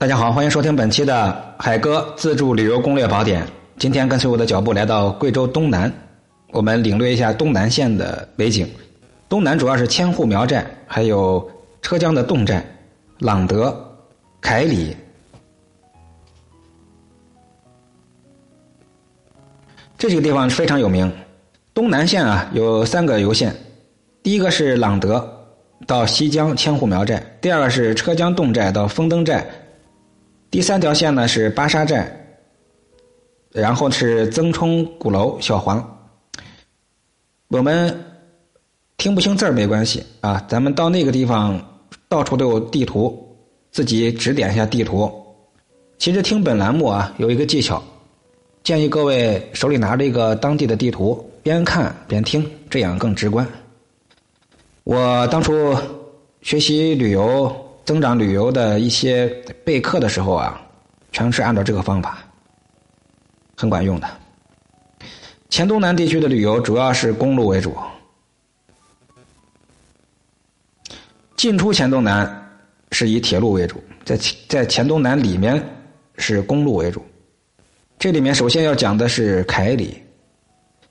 大家好，欢迎收听本期的海哥自助旅游攻略宝典。今天跟随我的脚步来到贵州东南，我们领略一下东南县的美景。东南主要是千户苗寨，还有车江的侗寨、朗德、凯里。这几个地方非常有名。东南县啊有三个游线，第一个是朗德到西江千户苗寨，第二个是车江侗寨到丰登寨，第三条线呢是巴沙寨，然后是曾冲鼓楼小黄。我们听不清字儿没关系啊，咱们到那个地方到处都有地图，自己指点一下地图。其实听本栏目啊有一个技巧，建议各位手里拿着一个当地的地图。边看边听，这样更直观。我当初学习旅游、增长旅游的一些备课的时候啊，全是按照这个方法，很管用的。黔东南地区的旅游主要是公路为主，进出黔东南是以铁路为主，在在黔东南里面是公路为主。这里面首先要讲的是凯里。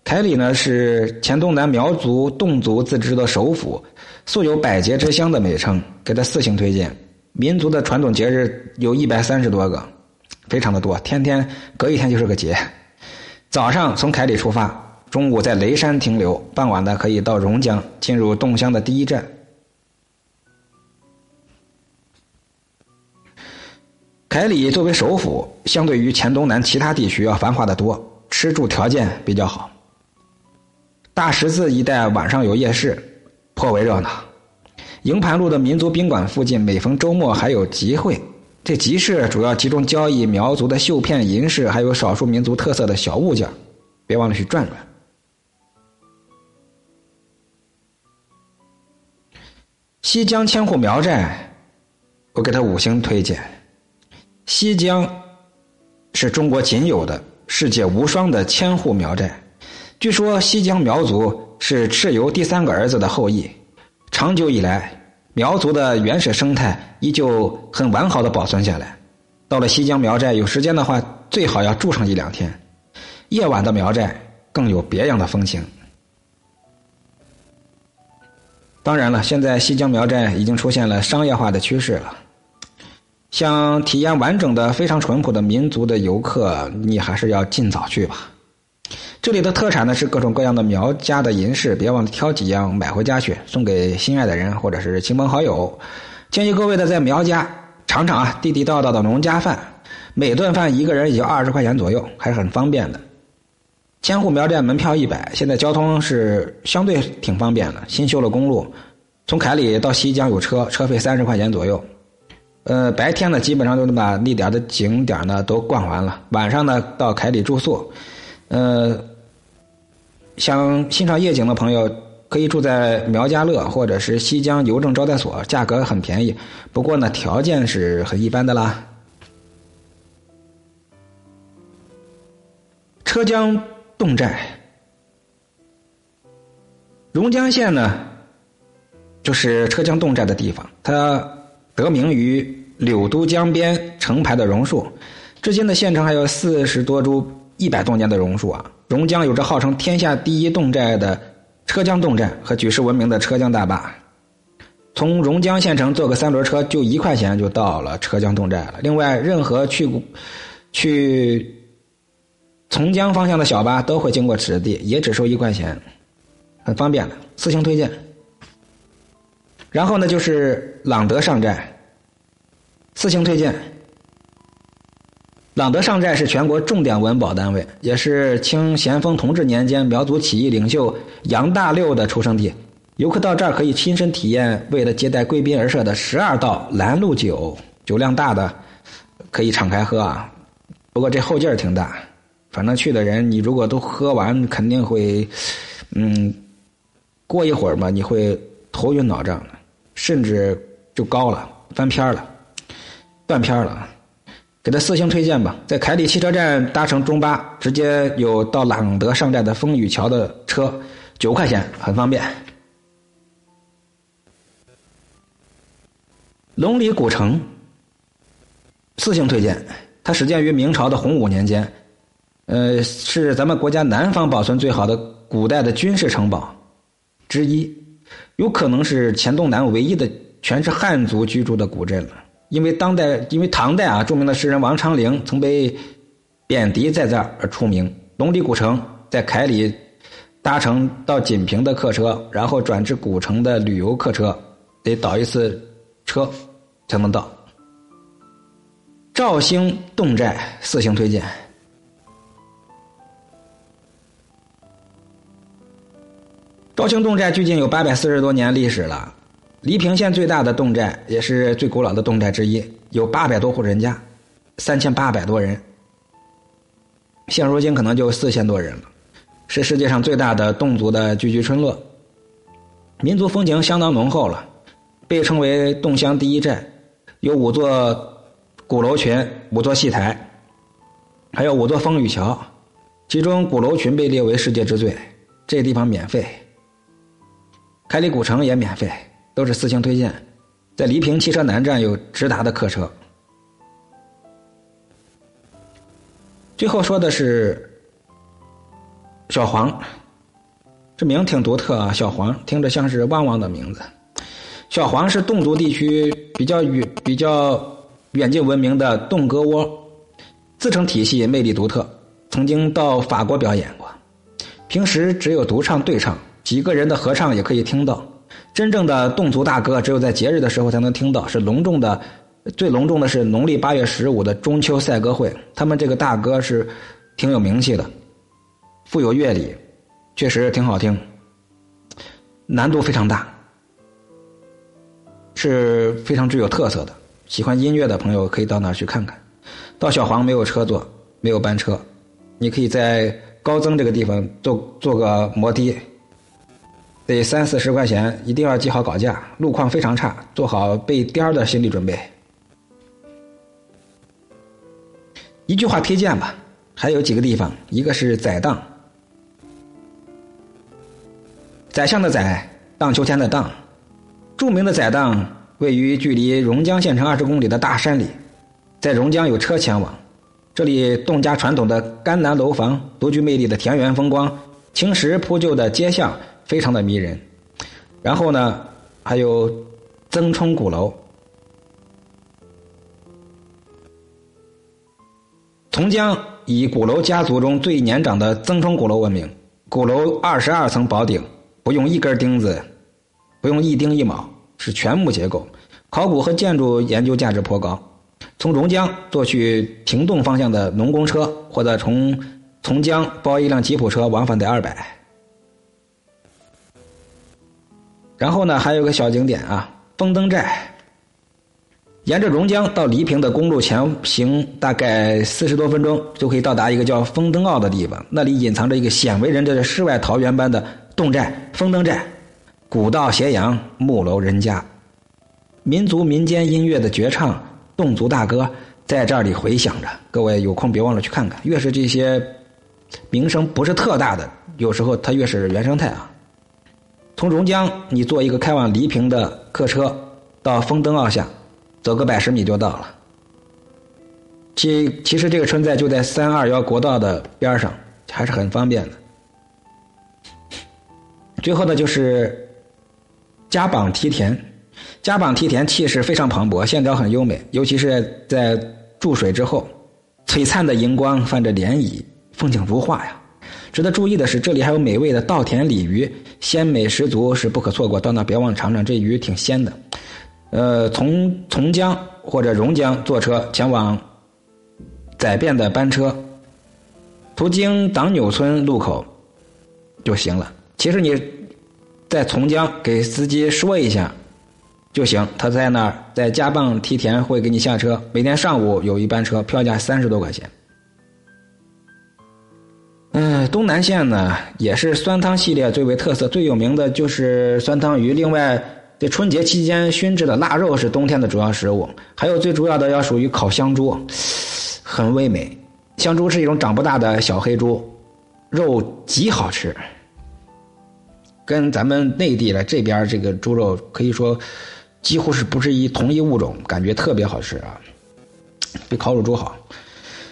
凯里呢是黔东南苗族侗族自治的首府，素有“百节之乡”的美称，给他四星推荐。民族的传统节日有一百三十多个，非常的多，天天隔一天就是个节。早上从凯里出发，中午在雷山停留，傍晚呢可以到榕江，进入侗乡的第一站。凯里作为首府，相对于黔东南其他地区要繁华的多，吃住条件比较好。大十字一带晚上有夜市，颇为热闹。营盘路的民族宾馆附近，每逢周末还有集会。这集市主要集中交易苗族的绣片、银饰，还有少数民族特色的小物件。别忘了去转转。西江千户苗寨，我给他五星推荐。西江是中国仅有的、世界无双的千户苗寨。据说西江苗族是蚩尤第三个儿子的后裔，长久以来，苗族的原始生态依旧很完好的保存下来。到了西江苗寨，有时间的话，最好要住上一两天。夜晚的苗寨更有别样的风情。当然了，现在西江苗寨已经出现了商业化的趋势了。想体验完整的、非常淳朴的民族的游客，你还是要尽早去吧。这里的特产呢是各种各样的苗家的银饰，别忘了挑几样买回家去，送给心爱的人或者是亲朋好友。建议各位呢在苗家尝尝啊地地道道的农家饭，每顿饭一个人也就二十块钱左右，还是很方便的。千户苗寨门票一百，现在交通是相对挺方便的，新修了公路，从凯里到西江有车，车费三十块钱左右。呃，白天呢基本上都能把那点的景点呢都逛完了，晚上呢到凯里住宿。呃，想欣赏夜景的朋友，可以住在苗家乐或者是西江邮政招待所，价格很便宜。不过呢，条件是很一般的啦。车江侗寨，榕江县呢，就是车江侗寨的地方，它得名于柳都江边成排的榕树，至今的县城还有四十多株。一百多年的榕树啊，榕江有着号称天下第一侗寨的车江侗寨和举世闻名的车江大坝。从榕江县城坐个三轮车就一块钱就到了车江侗寨了。另外，任何去去从江方向的小巴都会经过此地，也只收一块钱，很方便的，四星推荐。然后呢，就是朗德上寨，四星推荐。朗德上寨是全国重点文保单位，也是清咸丰同治年间苗族起义领袖杨大六的出生地。游客到这儿可以亲身体验为了接待贵宾而设的十二道拦路酒，酒量大的可以敞开喝啊。不过这后劲儿挺大，反正去的人你如果都喝完，肯定会，嗯，过一会儿嘛，你会头晕脑胀，甚至就高了，翻篇了，断片了。给他四星推荐吧，在凯里汽车站搭乘中巴，直接有到朗德上寨的风雨桥的车，九块钱，很方便。龙里古城，四星推荐，它始建于明朝的洪武年间，呃，是咱们国家南方保存最好的古代的军事城堡之一，有可能是黔东南唯一的全是汉族居住的古镇了。因为当代，因为唐代啊，著名的诗人王昌龄曾被贬谪在这儿而出名。龙里古城在凯里搭乘到锦屏的客车，然后转至古城的旅游客车，得倒一次车才能到。绍兴侗寨四星推荐。绍兴侗寨距今有八百四十多年历史了。黎平县最大的侗寨，也是最古老的侗寨之一，有八百多户人家，三千八百多人。现如今可能就四千多人了，是世界上最大的侗族的聚居村落，民族风情相当浓厚了，被称为侗乡第一寨，有五座鼓楼群、五座戏台，还有五座风雨桥，其中鼓楼群被列为世界之最。这地方免费，凯里古城也免费。都是四星推荐，在黎平汽车南站有直达的客车。最后说的是小黄，这名挺独特啊，小黄听着像是旺旺的名字。小黄是侗族地区比较远、比较远近闻名的侗歌窝，自成体系，魅力独特，曾经到法国表演过。平时只有独唱、对唱，几个人的合唱也可以听到。真正的侗族大歌，只有在节日的时候才能听到。是隆重的，最隆重的是农历八月十五的中秋赛歌会。他们这个大歌是挺有名气的，富有乐理，确实挺好听，难度非常大，是非常具有特色的。喜欢音乐的朋友可以到那儿去看看。到小黄没有车坐，没有班车，你可以在高增这个地方坐坐个摩的。得三四十块钱，一定要记好稿价。路况非常差，做好被颠儿的心理准备。一句话推荐吧，还有几个地方，一个是宰荡，宰相的宰，荡秋千的荡。著名的宰荡位于距离榕江县城二十公里的大山里，在榕江有车前往。这里侗家传统的甘南楼房，独具魅力的田园风光，青石铺就的街巷。非常的迷人，然后呢，还有曾冲鼓楼。从江以鼓楼家族中最年长的曾冲鼓楼闻名，鼓楼二十二层宝顶，不用一根钉子，不用一钉一铆，是全木结构，考古和建筑研究价值颇高。从榕江坐去亭洞方向的农工车，或者从从江包一辆吉普车往返得二百。然后呢，还有个小景点啊，风灯寨。沿着榕江到黎平的公路前行大概四十多分钟，就可以到达一个叫风灯坳的地方。那里隐藏着一个鲜为人知的世外桃源般的侗寨——风灯寨。古道斜阳，木楼人家，民族民间音乐的绝唱，侗族大歌在这里回响着。各位有空别忘了去看看。越是这些名声不是特大的，有时候它越是原生态啊。从榕江，你坐一个开往黎平的客车，到风灯坳下，走个百十米就到了。其其实这个村寨就在三二幺国道的边上，还是很方便的。最后呢，就是加榜梯田，加榜梯田气势非常磅礴，线条很优美，尤其是在注水之后，璀璨的荧光泛着涟漪，风景如画呀。值得注意的是，这里还有美味的稻田鲤鱼，鲜美十足，是不可错过。到那别忘尝尝，这鱼挺鲜的。呃，从从江或者榕江坐车前往载便的班车，途经党纽村路口就行了。其实你在从江给司机说一下就行，他在那儿在加棒梯田会给你下车。每天上午有一班车，票价三十多块钱。嗯，东南县呢也是酸汤系列最为特色，最有名的就是酸汤鱼。另外，在春节期间熏制的腊肉是冬天的主要食物，还有最主要的要属于烤香猪，很味美。香猪是一种长不大的小黑猪，肉极好吃，跟咱们内地的这边这个猪肉可以说几乎是不是一同一物种，感觉特别好吃啊。比烤乳猪好。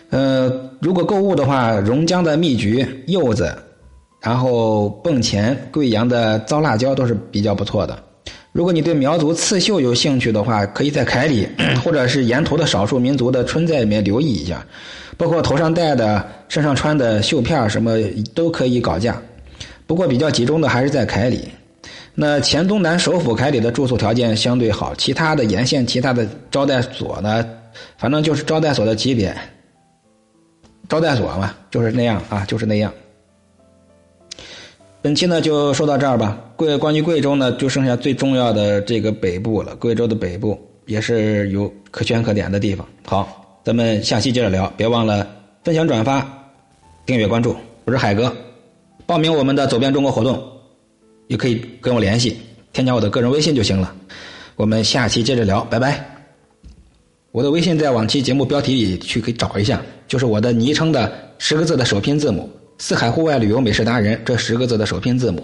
呃，如果购物的话，榕江的蜜桔、柚子，然后蚌钱、贵阳的糟辣椒都是比较不错的。如果你对苗族刺绣有兴趣的话，可以在凯里 或者是沿途的少数民族的村寨里面留意一下，包括头上戴的、身上穿的绣片什么都可以搞价。不过比较集中的还是在凯里。那黔东南首府凯里的住宿条件相对好，其他的沿线其他的招待所呢，反正就是招待所的级别，招待所嘛，就是那样啊，就是那样。本期呢就说到这儿吧。贵关于贵州呢，就剩下最重要的这个北部了。贵州的北部也是有可圈可点的地方。好，咱们下期接着聊，别忘了分享、转发、订阅、关注。我是海哥，报名我们的走遍中国活动。也可以跟我联系，添加我的个人微信就行了。我们下期接着聊，拜拜。我的微信在往期节目标题里去可以找一下，就是我的昵称的十个字的首拼字母“四海户外旅游美食达人”这十个字的首拼字母。